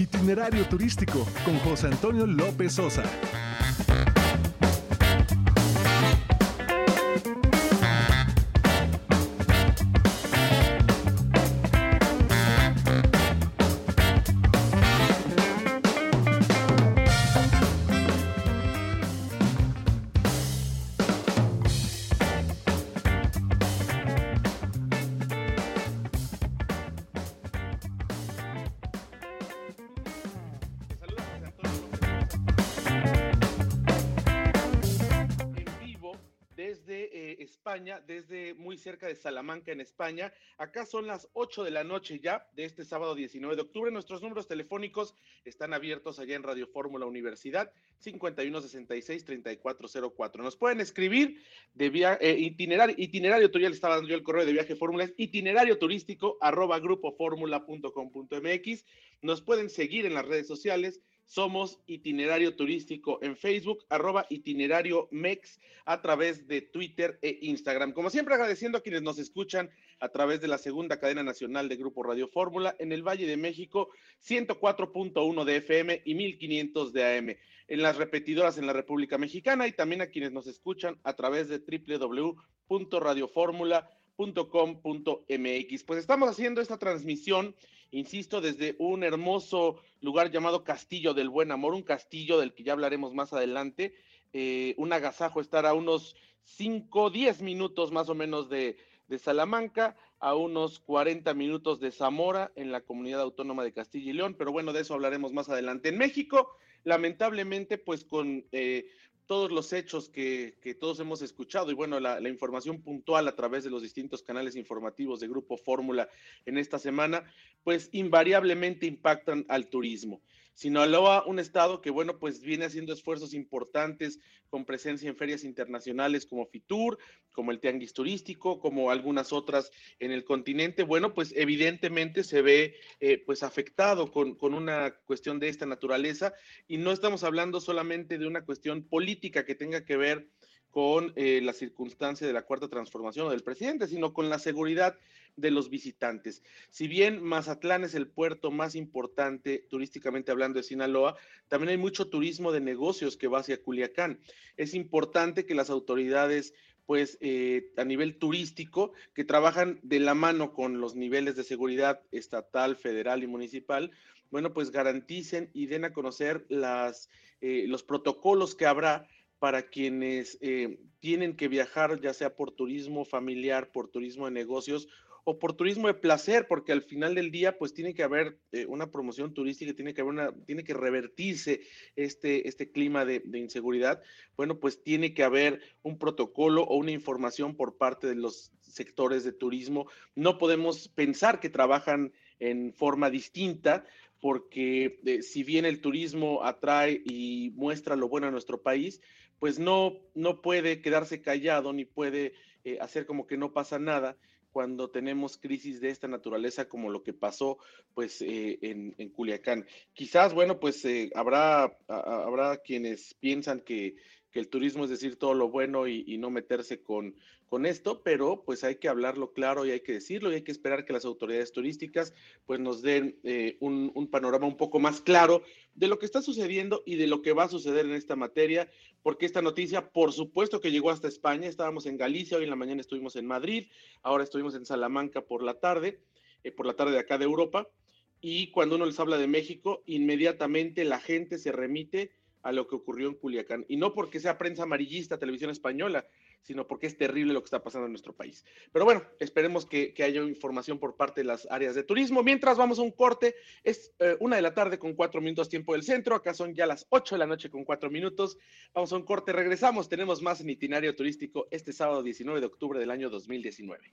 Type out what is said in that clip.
Itinerario turístico con José Antonio López Sosa. Desde muy cerca de Salamanca, en España. Acá son las 8 de la noche ya de este sábado 19 de octubre. Nuestros números telefónicos están abiertos allá en Radio Fórmula Universidad, 5166-3404. Nos pueden escribir de via, eh, itinerario, itinerario, le estaba dando yo el correo de viaje fórmula, itinerario turístico arroba grupoformula.com.mx. Nos pueden seguir en las redes sociales somos Itinerario Turístico en Facebook, arroba itinerario MEX a través de Twitter e Instagram. Como siempre, agradeciendo a quienes nos escuchan a través de la segunda cadena nacional de Grupo Radio Fórmula en el Valle de México, 104.1 de FM y 1500 de AM. En las repetidoras en la República Mexicana y también a quienes nos escuchan a través de www.radioformula.com.mx. Pues estamos haciendo esta transmisión insisto, desde un hermoso lugar llamado Castillo del Buen Amor, un castillo del que ya hablaremos más adelante, eh, un agasajo estar a unos 5, 10 minutos más o menos de, de Salamanca, a unos 40 minutos de Zamora, en la comunidad autónoma de Castilla y León, pero bueno, de eso hablaremos más adelante. En México, lamentablemente, pues con eh, todos los hechos que, todos hemos escuchado y bueno, la, información puntual a través de los distintos canales informativos de Grupo Fórmula en esta semana, pues invariablemente impactan al turismo. Sinaloa, un estado que, bueno, pues viene haciendo esfuerzos importantes con presencia en ferias internacionales como FITUR, como el Tianguis Turístico, como algunas otras en el continente. Bueno, pues evidentemente se ve eh, pues afectado con, con una cuestión de esta naturaleza y no estamos hablando solamente de una cuestión política que tenga que ver con eh, la circunstancia de la cuarta transformación del presidente, sino con la seguridad de los visitantes. Si bien Mazatlán es el puerto más importante turísticamente hablando de Sinaloa, también hay mucho turismo de negocios que va hacia Culiacán. Es importante que las autoridades pues eh, a nivel turístico, que trabajan de la mano con los niveles de seguridad estatal, federal y municipal, bueno, pues garanticen y den a conocer las, eh, los protocolos que habrá para quienes eh, tienen que viajar, ya sea por turismo familiar, por turismo de negocios o por turismo de placer, porque al final del día, pues tiene que haber eh, una promoción turística, tiene que haber una, tiene que revertirse este, este clima de, de, inseguridad. Bueno, pues tiene que haber un protocolo o una información por parte de los sectores de turismo. No podemos pensar que trabajan en forma distinta, porque eh, si bien el turismo atrae y muestra lo bueno a nuestro país, pues no, no puede quedarse callado ni puede eh, hacer como que no pasa nada cuando tenemos crisis de esta naturaleza como lo que pasó pues eh, en, en, Culiacán. Quizás, bueno, pues eh, habrá, habrá quienes piensan que, que, el turismo es decir todo lo bueno y, y, no meterse con, con esto, pero pues hay que hablarlo claro y hay que decirlo y hay que esperar que las autoridades turísticas pues nos den eh, un, un, panorama un poco más claro de lo que está sucediendo y de lo que va a suceder en esta materia, porque esta noticia por supuesto que llegó hasta España, estábamos en Galicia, hoy en la mañana estuvimos en Madrid, ahora estuvimos en Salamanca por la tarde, eh, por la tarde de acá de Europa, y cuando uno les habla de México, inmediatamente la gente se remite a lo que ocurrió en Culiacán, y no porque sea prensa amarillista, televisión española, sino porque es terrible lo que está pasando en nuestro país. Pero bueno, esperemos que, haya información por parte de las áreas de turismo. Mientras vamos a un corte, es eh, una de la tarde con cuatro minutos tiempo del centro, acá son ya las ocho de la noche con cuatro minutos. Vamos a un corte, regresamos, tenemos más en itinerario turístico este sábado 19 de octubre del año 2019.